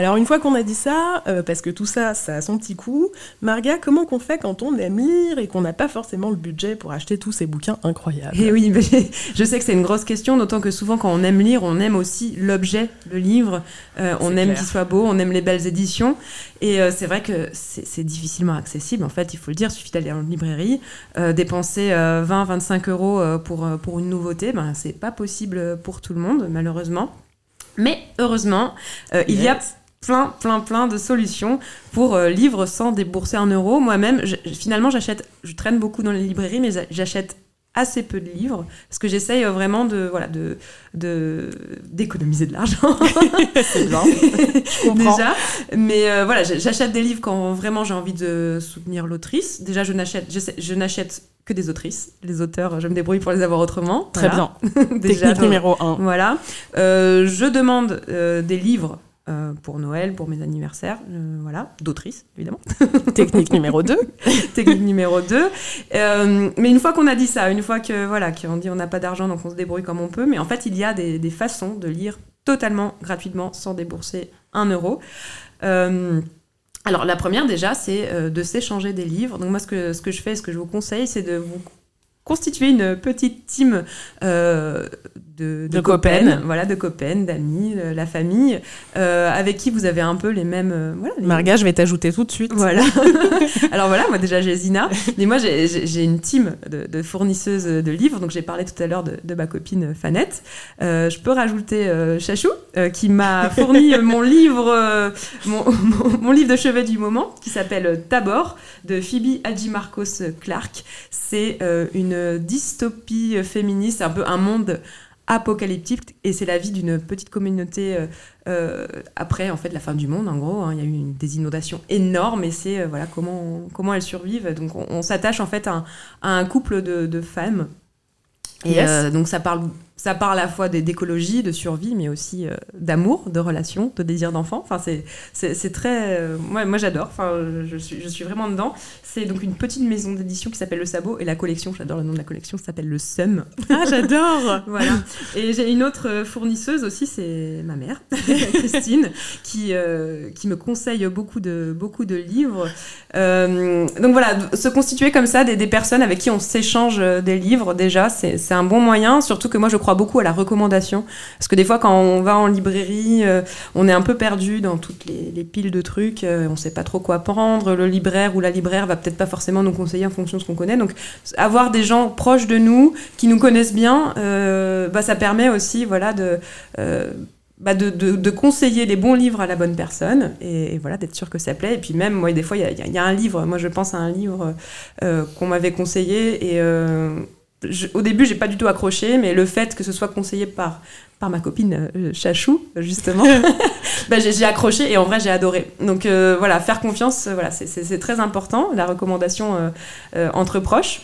Alors une fois qu'on a dit ça, euh, parce que tout ça, ça a son petit coup, Marga, comment qu'on fait quand on aime lire et qu'on n'a pas forcément le budget pour acheter tous ces bouquins incroyables Et eh oui, mais (laughs) je sais que c'est une grosse question, d'autant que souvent quand on aime lire, on aime aussi l'objet, le livre, euh, on aime qu'il soit beau, on aime les belles éditions, et euh, c'est vrai que c'est difficilement accessible, en fait, il faut le dire, il suffit d'aller en librairie, dépenser 20-25 euros pour, pour une nouveauté, ben, c'est pas possible pour tout le monde, malheureusement. Mais heureusement, il y a plein, plein, plein de solutions pour euh, livres sans débourser un euro. Moi-même, finalement, j'achète, je traîne beaucoup dans les librairies, mais j'achète assez peu de livres parce que j'essaye euh, vraiment de voilà de d'économiser de l'argent. (laughs) C'est bien. (laughs) Déjà. Mais euh, voilà j'achète des livres quand vraiment j'ai envie de soutenir l'autrice. Déjà je n'achète je, n'achète que des autrices. Les auteurs je me débrouille pour les avoir autrement. Très bien. (laughs) Déjà, technique numéro un. voilà. Je demande des livres euh, pour Noël, pour mes anniversaires, euh, voilà, d'autrice, évidemment. (laughs) Technique numéro 2. (laughs) Technique numéro 2. Euh, mais une fois qu'on a dit ça, une fois que voilà, qu'on dit on n'a pas d'argent, donc on se débrouille comme on peut, mais en fait, il y a des, des façons de lire totalement gratuitement sans débourser un euro. Alors la première déjà, c'est de s'échanger des livres. Donc moi, ce que, ce que je fais, ce que je vous conseille, c'est de vous constituer une petite team euh, de, De copains. voilà, de copains, d'amis, la famille, euh, avec qui vous avez un peu les mêmes, euh, voilà, les- Marga, je vais t'ajouter tout de suite. voilà. (laughs) (laughs) Alors voilà, moi déjà j'ai Zina, mais moi j'ai- une team de, de fournisseuses de livres. Donc j'ai parlé tout à l'heure de, ma copine Fanette. Euh, je peux rajouter Chachou, qui m'a (laughs) fourni mon livre, mon, mon- mon livre de chevet du moment, qui s'appelle Tabor de Phoebe Hadjimarcos Clark. C'est une dystopie féministe, un peu un monde apocalyptique et c'est la vie d'une petite communauté euh, euh, après en fait la fin du monde en gros hein. il y a eu une- des inondations énormes et c'est euh, voilà comment comment elles survivent donc on, on s'attache en fait à un, à un couple de, de femmes et Yes. euh, donc ça parle ça parle à la fois d'écologie de survie mais aussi euh, d'amour de relation de désir d'enfant enfin c'est très euh, moi moi j'adore enfin je suis je suis vraiment dedans c'est donc une petite maison d'édition qui s'appelle le sabot et la collection j'adore le nom de la collection s'appelle le Sum Ah, j'adore (laughs) voilà. Et j'ai une autre euh, fournisseuse aussi, c'est ma mère, (laughs) Christine, qui, euh, qui me conseille beaucoup de, beaucoup de livres. Donc voilà, se constituer comme ça des, des personnes avec qui on s'échange des livres, déjà, c'est c'est un bon moyen. Surtout que moi, je crois beaucoup à la recommandation. Parce que des fois, quand on va en librairie, euh, on est un peu perdu dans toutes les, les piles de trucs. euh, on sait pas trop quoi prendre. Le libraire ou la libraire va peut-être pas forcément nous conseiller en fonction de ce qu'on connaît. Donc, avoir des gens proches de nous qui nous connaissent bien, euh, bah, ça permet aussi voilà, de, bah, de, de- conseiller les bons livres à la bonne personne et, voilà, d'être sûr que ça plaît. Et puis même, moi, des fois, il y a, un livre, moi je pense à un livre qu'on m'avait conseillé et je- au début, j'ai pas du tout accroché, mais le fait que ce soit conseillé par, par ma copine euh, Chachou, justement, (laughs) bah, j'ai accroché et en vrai, j'ai adoré. Donc euh, voilà, faire confiance, euh, voilà, c'est- très important, la recommandation euh, euh, entre proches.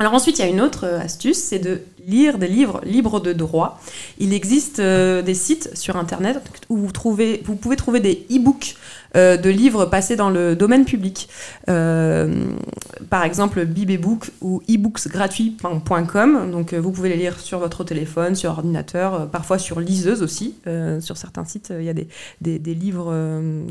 Alors ensuite, il y a une autre euh, astuce, c'est de lire des livres libres de droit. Il existe euh, des sites sur Internet où vous, trouvez, vous pouvez trouver des e-books euh, de livres passés dans le domaine public. Euh, par exemple, Bibebook ou ebooksgratuits.com. Donc vous pouvez les lire sur votre téléphone, sur ordinateur, parfois sur liseuse aussi. Sur certains sites, il y a des, des, des livres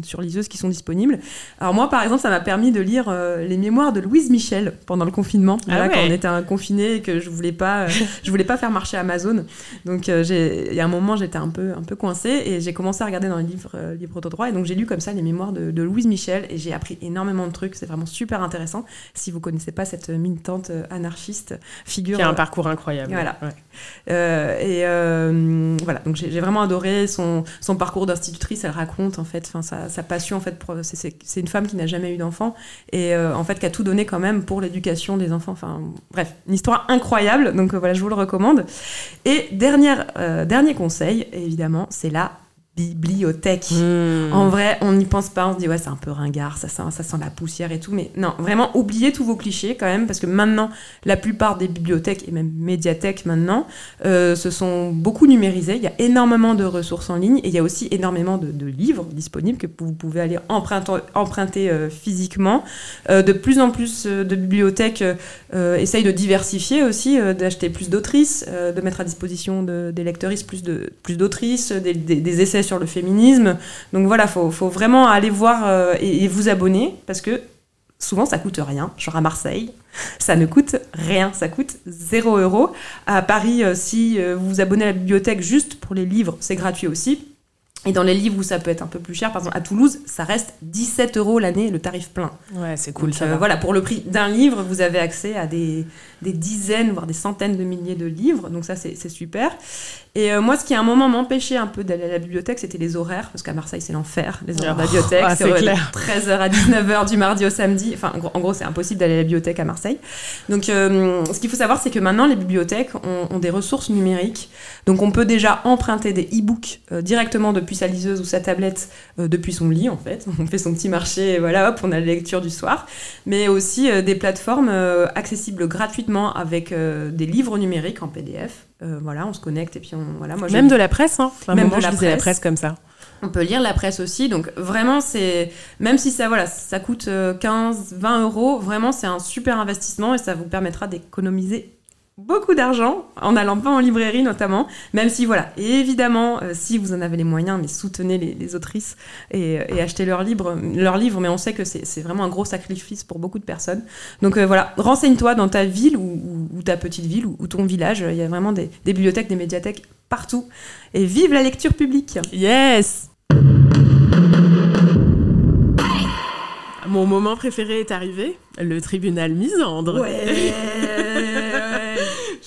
sur liseuse qui sont disponibles. Alors moi, par exemple, ça m'a permis de lire les mémoires de Louise Michel pendant le confinement, Ah ouais. quand on était confiné et que je voulais pas, (laughs) je voulais pas faire marcher Amazon. Donc euh, il y a un moment, j'étais un peu, un peu coincée et j'ai commencé à regarder dans les livres, euh, livres droit et donc j'ai lu comme ça les mémoires de, de Louise Michel et j'ai appris énormément de trucs. C'est vraiment super intéressant. Si vous connaissez pas cette militante euh, anarchiste, figure. Qui a un euh, parcours incroyable. Voilà. Ouais. euh, et euh, voilà, donc j'ai vraiment adoré son, son parcours d'institutrice. Elle raconte en fait, sa, sa passion en fait. c'est- une femme qui n'a jamais eu d'enfant et en fait qui a tout donné quand même pour l'éducation des enfants. Enfin bref, une histoire incroyable. Donc voilà, je vous le recommande. Et dernière, euh, dernier conseil, évidemment, c'est la bibliothèque. Hmm. En vrai, on n'y pense pas, on se dit ouais, c'est un peu ringard, ça sent, ça sent la poussière et tout, mais non, vraiment, oubliez tous vos clichés quand même, parce que maintenant, la plupart des bibliothèques et même médiathèques maintenant euh, se sont beaucoup numérisées. Il y a énormément de ressources en ligne et il y a aussi énormément de, de livres disponibles que vous pouvez aller emprunter, emprunter euh, physiquement. Euh, de plus en plus de bibliothèques essayent de diversifier aussi, d'acheter plus d'autrices, de mettre à disposition de- des lectrices plus de plus d'autrices, des, des- des essais sur le féminisme. Donc voilà, faut, faut vraiment aller voir euh, et, et vous abonner parce que souvent ça coûte rien. Genre à Marseille, ça ne coûte rien, ça coûte 0 euros. À Paris, euh, si euh, vous vous abonnez à la bibliothèque juste pour les livres, c'est gratuit aussi. Et dans les livres où ça peut être un peu plus cher, par exemple à Toulouse, ça reste 17 euros l'année, le tarif plein. Ouais, c'est cool Donc, ça. euh, voilà, pour le prix d'un livre, vous avez accès à des, des dizaines, voire des centaines de milliers de livres. Donc ça, c'est super. Et euh, moi, ce qui à un moment m'empêchait un peu d'aller à la bibliothèque, c'était les horaires, parce qu'à Marseille, c'est l'enfer, les horaires de la Oh, bibliothèque. ah, c'est de clair. 13h à 19h du mardi au samedi. Enfin, en gros, c'est impossible d'aller à la bibliothèque à Marseille. Donc, euh, ce qu'il faut savoir, c'est que maintenant, les bibliothèques ont, ont des ressources numériques. Donc, on peut déjà emprunter des e-books euh, directement depuis sa liseuse ou sa tablette, depuis son lit, en fait. (laughs) On fait son petit marché, et voilà, hop, on a la lecture du soir. Mais aussi des plateformes accessibles gratuitement avec euh, des livres numériques en PDF. Euh, voilà, on se connecte et puis on. Voilà, moi, je- Même de la presse, hein. Même moment, de je la lisais la presse. presse comme ça. On peut lire la presse aussi, donc vraiment c'est même si ça voilà ça coûte 15, 20 euros, vraiment c'est un super investissement et ça vous permettra d'économiser beaucoup d'argent en allant pas en librairie notamment, même si voilà, évidemment, euh, si vous en avez les moyens, mais soutenez les, autrices et, achetez leurs livres, leurs livres, mais on sait que c'est vraiment un gros sacrifice pour beaucoup de personnes. Donc euh, voilà, renseigne-toi dans ta ville ou, ta petite ville ou, ton village, il y a vraiment des, des bibliothèques, des médiathèques partout. Et vive la lecture publique Yes Mon moment préféré est arrivé, le tribunal misandre. Ouais (laughs)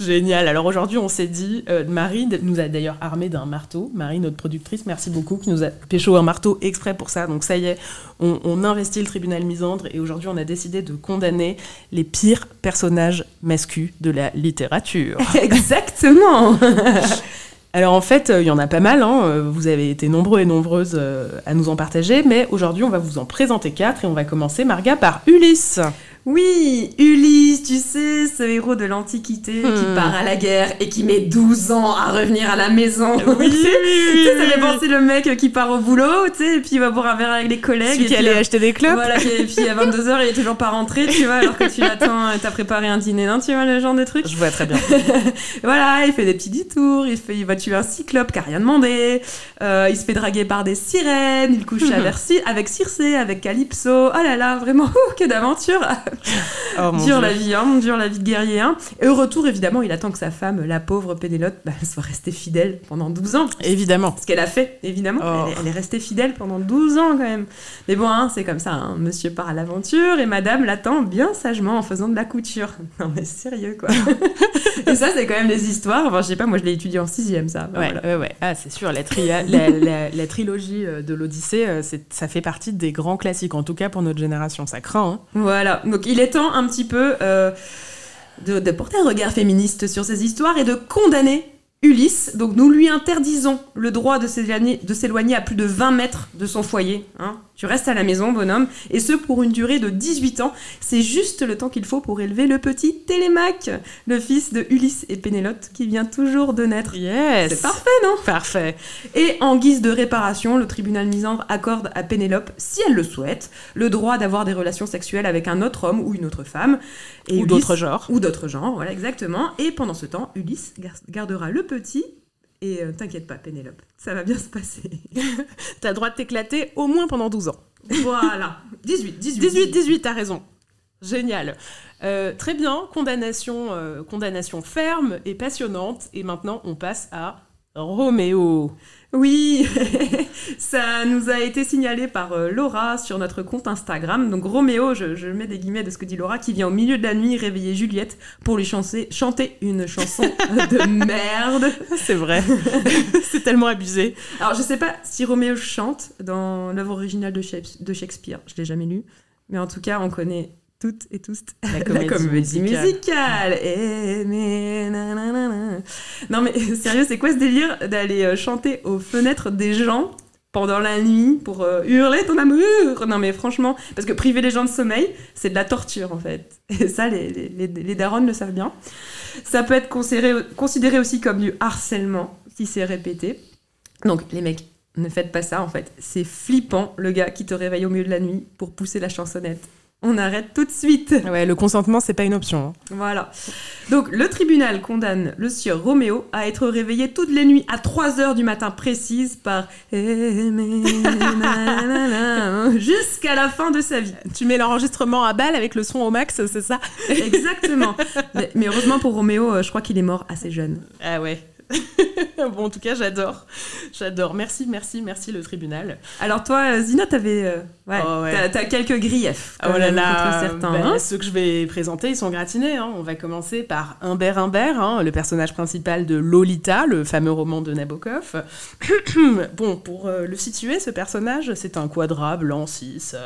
Génial. Alors aujourd'hui, on s'est dit, euh, Marie nous a d'ailleurs armé d'un marteau. Marie, notre productrice, merci beaucoup, qui nous a pécho un marteau exprès pour ça. Donc ça y est, on, investit le tribunal misandre et aujourd'hui, on a décidé de condamner les pires personnages masculins de la littérature. (laughs) Exactement (laughs) Alors en fait, euh, il y en a pas mal, hein. euh, vous avez été nombreux et nombreuses à nous en partager, mais aujourd'hui on va vous en présenter quatre et on va commencer, Marga, par Ulysse. Oui, Ulysse, tu sais, ce héros de l'Antiquité qui hmm. part à la guerre et qui met 12 ans à revenir à la maison. Oui, oui, (laughs) oui, Ça fait penser le mec qui part au boulot, tu sais, et puis il va boire un verre avec les collègues. Celui qui allait acheter des clopes. Voilà, et puis à 22h, il est toujours pas rentré, tu vois, alors que tu l'attends et t'as préparé un dîner, non, tu vois, le genre de truc. Je vois très bien. (laughs) voilà, il fait des petits détours, il, fait, il va tuer un cyclope qui a rien demandé, euh, il se fait draguer par des sirènes, il couche avec Circé, avec Calypso. Oh là là, vraiment, (laughs) que d'aventure oh, dur la vie, hein, dur la vie de guerrier. Hein. Et au retour, évidemment, il attend que sa femme, la pauvre Pénélope, bah, soit restée fidèle pendant 12 ans. Évidemment. Ce qu'elle a fait, évidemment. Oh. Elle, est restée fidèle pendant 12 ans quand même. Mais bon, hein, c'est comme ça. Hein. Monsieur part à l'aventure et madame l'attend bien sagement en faisant de la couture. (laughs) Non mais sérieux quoi. (laughs) et ça, c'est quand même des histoires. Enfin, je sais pas, moi je l'ai étudié en sixième ça. ouais, ouais, ouais, Ah, c'est sûr. La, la, la, trilogie euh, de l'Odyssée, euh, ça fait partie des grands classiques, en tout cas pour notre génération. Ça craint. Hein. Voilà. Donc il est temps un petit peu euh, de, porter un regard féministe sur ces histoires et de condamner Ulysse. Donc nous lui interdisons le droit de s'éloigner à plus de 20 mètres de son foyer. Hein. Tu restes à la maison, bonhomme, et ce pour une durée de 18 ans. C'est juste le temps qu'il faut pour élever le petit Télémaque, le fils de Ulysse et Pénélope, qui vient toujours de naître. Yes C'est parfait, non? Parfait. Et en guise de réparation, le tribunal misandre accorde à Pénélope, si elle le souhaite, le droit d'avoir des relations sexuelles avec un autre homme ou une autre femme. Et ou d'autres genres. Ou d'autres genres, voilà, exactement. Et pendant ce temps, Ulysse gardera le petit et euh, t'inquiète pas, Pénélope, ça va bien se passer. (laughs) T'as le droit de t'éclater au moins pendant 12 ans. Voilà. 18, 18. 18, 18, t'as raison. Génial. Euh, très bien, condamnation, euh, condamnation ferme et passionnante. Et maintenant, on passe à Roméo. Oui, (laughs) ça nous a été signalé par euh, Laura sur notre compte Instagram. Donc Roméo, je, mets des guillemets de ce que dit Laura, qui vient au milieu de la nuit réveiller Juliette pour lui chanter, chanter une chanson (laughs) de merde. C'est vrai, (laughs) c'est tellement abusé. Alors je sais pas si Roméo chante dans l'œuvre originale de Shakespeare, je l'ai jamais lu, mais en tout cas on connaît toutes et tous la comédie, musicale. non mais (laughs) sérieux, c'est quoi ce délire d'aller euh, chanter aux fenêtres des gens pendant la nuit pour euh, hurler ton amour? Non mais franchement, parce que priver les gens de sommeil, c'est de la torture en fait. (laughs) Et ça, les, les, les darons le savent bien. Ça peut être considéré, considéré aussi comme du harcèlement si c'est répété. Donc les mecs, ne faites pas ça en fait. C'est flippant le gars qui te réveille au milieu de la nuit pour pousser la chansonnette on arrête tout de suite. Ouais, le consentement, c'est pas une option. Hein. Voilà. Donc, le tribunal condamne le sieur Roméo à être réveillé toutes les nuits à 3 heures du matin précise par (laughs) jusqu'à la fin de sa vie. Tu mets l'enregistrement à balle avec le son au max, c'est ça? Exactement. mais, mais, heureusement pour Roméo, euh, je crois qu'il est mort assez jeune. Ah ouais. (laughs) bon, en tout cas, j'adore. J'adore. Merci, merci, merci le tribunal. Alors toi, euh, Zina, t'avais, euh, ouais, oh, t'as, quelques griefs. Oh là là, certains. Ben, hein. ceux que je vais présenter, ils sont gratinés. Hein. On va commencer par Humbert Humbert, hein, le personnage principal de Lolita, le fameux roman de Nabokov. (coughs) bon, pour euh, le situer, ce personnage, c'est un quadra blanc 6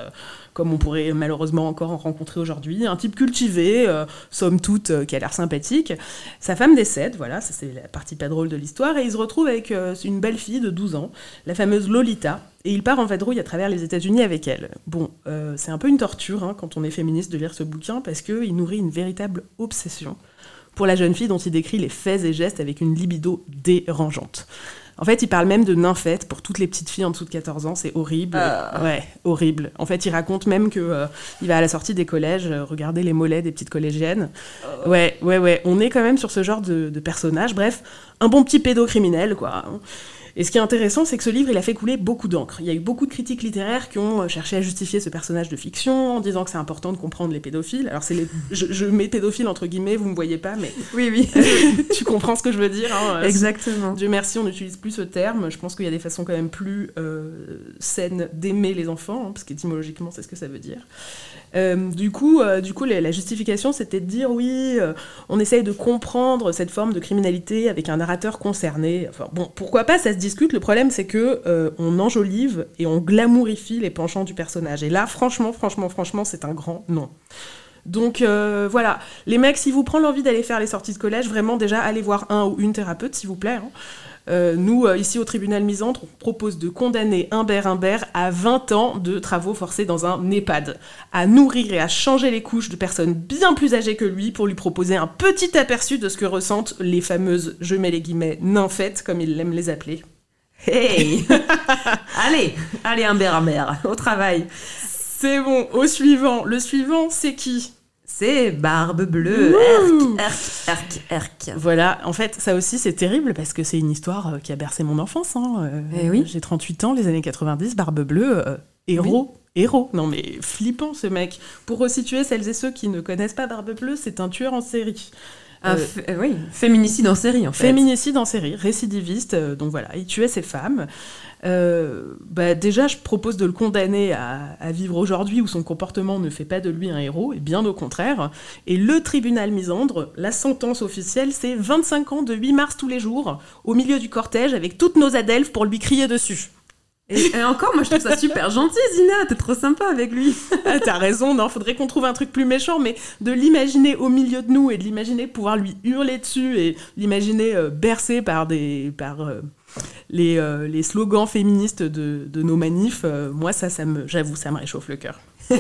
comme on pourrait malheureusement encore en rencontrer aujourd'hui. Un type cultivé, euh, somme toute, euh, qui a l'air sympathique. Sa femme décède, voilà, ça c'est la partie pas drôle de l'histoire, et il se retrouve avec euh, une belle fille de 12 ans, la fameuse Lolita, et il part en vadrouille à travers les États-Unis avec elle. Bon, c'est un peu une torture hein, quand on est féministe de lire ce bouquin, parce qu'il nourrit une véritable obsession pour la jeune fille dont il décrit les faits et gestes avec une libido dérangeante. En fait, il parle même de nymphette pour toutes les petites filles en dessous de 14 ans. C'est horrible. Ah. Ouais, horrible. En fait, il raconte même que euh, il va à la sortie des collèges euh, regarder les mollets des petites collégiennes. Ouais, ouais, ouais. On est quand même sur ce genre de, de personnage. Bref, un bon petit pédocriminel, quoi. Et ce qui est intéressant, c'est que ce livre, il a fait couler beaucoup d'encre. Il y a eu beaucoup de critiques littéraires qui ont euh, cherché à justifier ce personnage de fiction en disant que c'est important de comprendre les pédophiles. Alors, c'est les... (laughs) je, je mets pédophiles entre guillemets, vous me voyez pas, mais (laughs) Oui, oui. (laughs) tu comprends ce que je veux dire. hein. Exactement. Dieu merci, on n'utilise plus ce terme. Je pense qu'il y a des façons quand même plus euh, saines d'aimer les enfants, hein, parce qu'étymologiquement, c'est ce que ça veut dire. Euh, du coup, euh, du la, justification, c'était de dire oui, euh, on essaye de comprendre cette forme de criminalité avec un narrateur concerné. Enfin bon, pourquoi pas, ça se discute. Le problème, c'est que on enjolive et on glamourifie les penchants du personnage. Et là, franchement, franchement, franchement, c'est un grand non. Donc voilà, les mecs, si vous prenez l'envie d'aller faire les sorties de collège, vraiment déjà allez voir un ou une thérapeute, s'il vous plaît. hein. Euh, nous, euh, ici au tribunal Misandre, on propose de condamner Humbert Humbert à 20 ans de travaux forcés dans un EHPAD, à nourrir et à changer les couches de personnes bien plus âgées que lui pour lui proposer un petit aperçu de ce que ressentent les fameuses, je mets les guillemets, nymphètes, comme il aime les appeler. Hey (laughs) Allez, allez, Humbert, Humbert, au travail. C'est bon, au suivant. Le suivant, c'est qui? C'est Barbe Bleue. Erk, erk, erk, erk. Voilà, en fait, ça aussi c'est terrible parce que c'est une histoire euh, qui a bercé mon enfance. hein, euh, Eh oui. J'ai 38 ans, les années 90, Barbe Bleue, euh, héros. Héros, non mais flippant ce mec. Pour resituer celles et ceux qui ne connaissent pas Barbe Bleue, c'est un tueur en série. Euh, euh, oui, féminicide en série, en fait. Féminicide en série, récidiviste, euh, donc voilà, il tuait ses femmes. Euh, bah déjà, je propose de le condamner à, à vivre aujourd'hui où son comportement ne fait pas de lui un héros, et bien au contraire. Et le tribunal Misandre, la sentence officielle, c'est 25 ans de 8 mars tous les jours, au milieu du cortège, avec toutes nos adelphes pour lui crier dessus. Et, et encore, moi, je trouve ça super gentil, Zina. T'es trop sympa avec lui. (laughs) Ah, T'as raison, non, faudrait qu'on trouve un truc plus méchant, mais de l'imaginer au milieu de nous et de l'imaginer pouvoir lui hurler dessus et l'imaginer euh, bercé par des par euh, les, euh, les slogans féministes de, de nos manifs, euh, moi ça, ça me, j'avoue, ça me réchauffe le cœur. (laughs)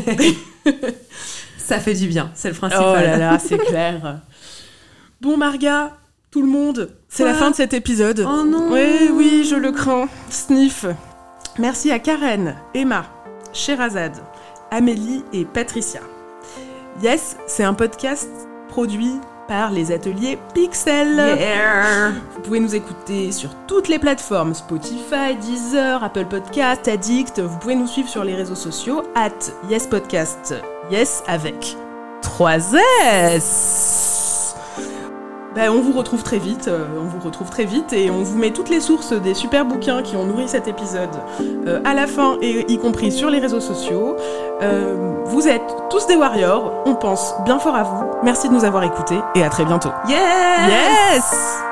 Ça fait du bien, c'est le Oh principal. là là, c'est clair. Bon, Marga, tout le monde, c'est la fin de cet épisode. Oh non Oui, oui, je le crains. Sniff. Merci à Karen, Emma, Sherazade, Amélie et Patricia. Yes, c'est un podcast produit par les ateliers Pixel. Yeah. Vous pouvez nous écouter sur toutes les plateformes Spotify, Deezer, Apple Podcast, Addict. Vous pouvez nous suivre sur les réseaux sociaux at Yes Podcast. Yes avec 3 S. Ben, on vous retrouve très vite, euh, on vous retrouve très vite et on vous met toutes les sources des super bouquins qui ont nourri cet épisode euh, à la fin et y compris sur les réseaux sociaux. Euh, vous êtes tous des warriors, on pense bien fort à vous. Merci de nous avoir écoutés et à très bientôt. Yes yes